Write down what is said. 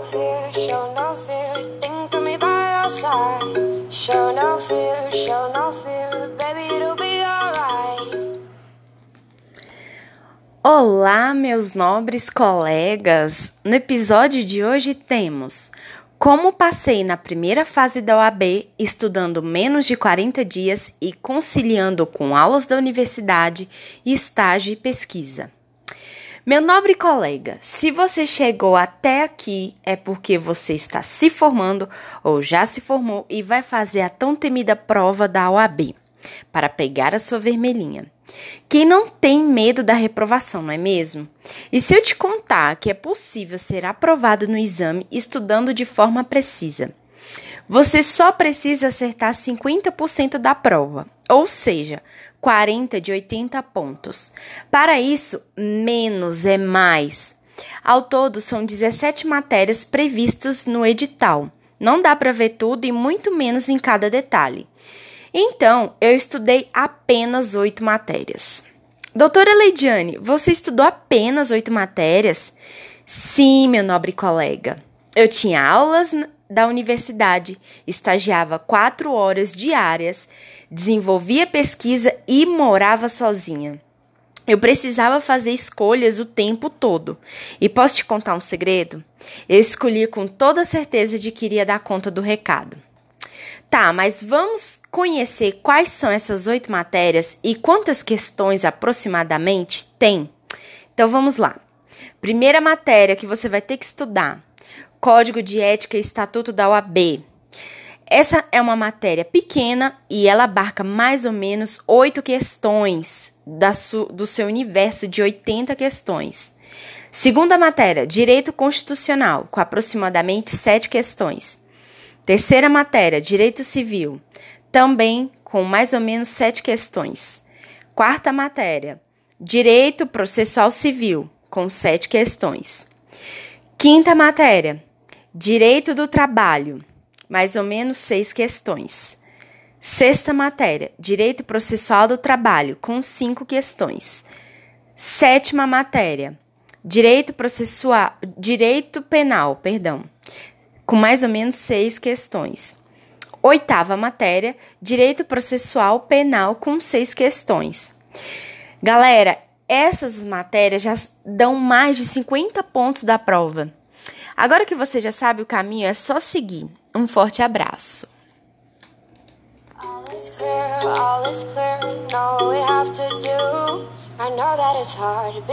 fear, show no fear. Think of me by your side. Show no fear, show no fear. Baby, it'll be alright. Olá, meus nobres colegas! No episódio de hoje temos como passei na primeira fase da OAB estudando menos de 40 dias e conciliando com aulas da universidade, estágio e pesquisa. Meu nobre colega, se você chegou até aqui é porque você está se formando ou já se formou e vai fazer a tão temida prova da OAB para pegar a sua vermelhinha. Quem não tem medo da reprovação, não é mesmo? E se eu te contar que é possível ser aprovado no exame estudando de forma precisa? Você só precisa acertar 50% da prova, ou seja, 40 de 80 pontos. Para isso, menos é mais. Ao todo, são 17 matérias previstas no edital. Não dá para ver tudo e muito menos em cada detalhe. Então, eu estudei apenas oito matérias. Doutora Leidiane, você estudou apenas oito matérias? Sim, meu nobre colega. Eu tinha aulas da universidade, estagiava quatro horas diárias, desenvolvia pesquisa e morava sozinha. Eu precisava fazer escolhas o tempo todo. E posso te contar um segredo? Eu escolhi com toda certeza de que iria dar conta do recado. Tá, mas vamos conhecer quais são essas oito matérias e quantas questões aproximadamente tem? Então vamos lá. Primeira matéria que você vai ter que estudar: Código de Ética e Estatuto da OAB. Essa é uma matéria pequena e ela abarca mais ou menos oito questões do seu universo de 80 questões. Segunda matéria, Direito Constitucional, com aproximadamente sete questões. Terceira matéria, Direito Civil, também com mais ou menos sete questões. Quarta matéria, Direito Processual Civil, com sete questões. Quinta matéria, Direito do Trabalho, mais ou menos seis questões. Sexta matéria, Direito Processual do Trabalho, com cinco questões. Sétima matéria, Direito Processual, Direito Penal, perdão, com mais ou menos seis questões. Oitava matéria, Direito Processual Penal, com seis questões. Galera, essas matérias já dão mais de 50 pontos da prova. Agora que você já sabe o caminho, é só seguir. Um forte abraço.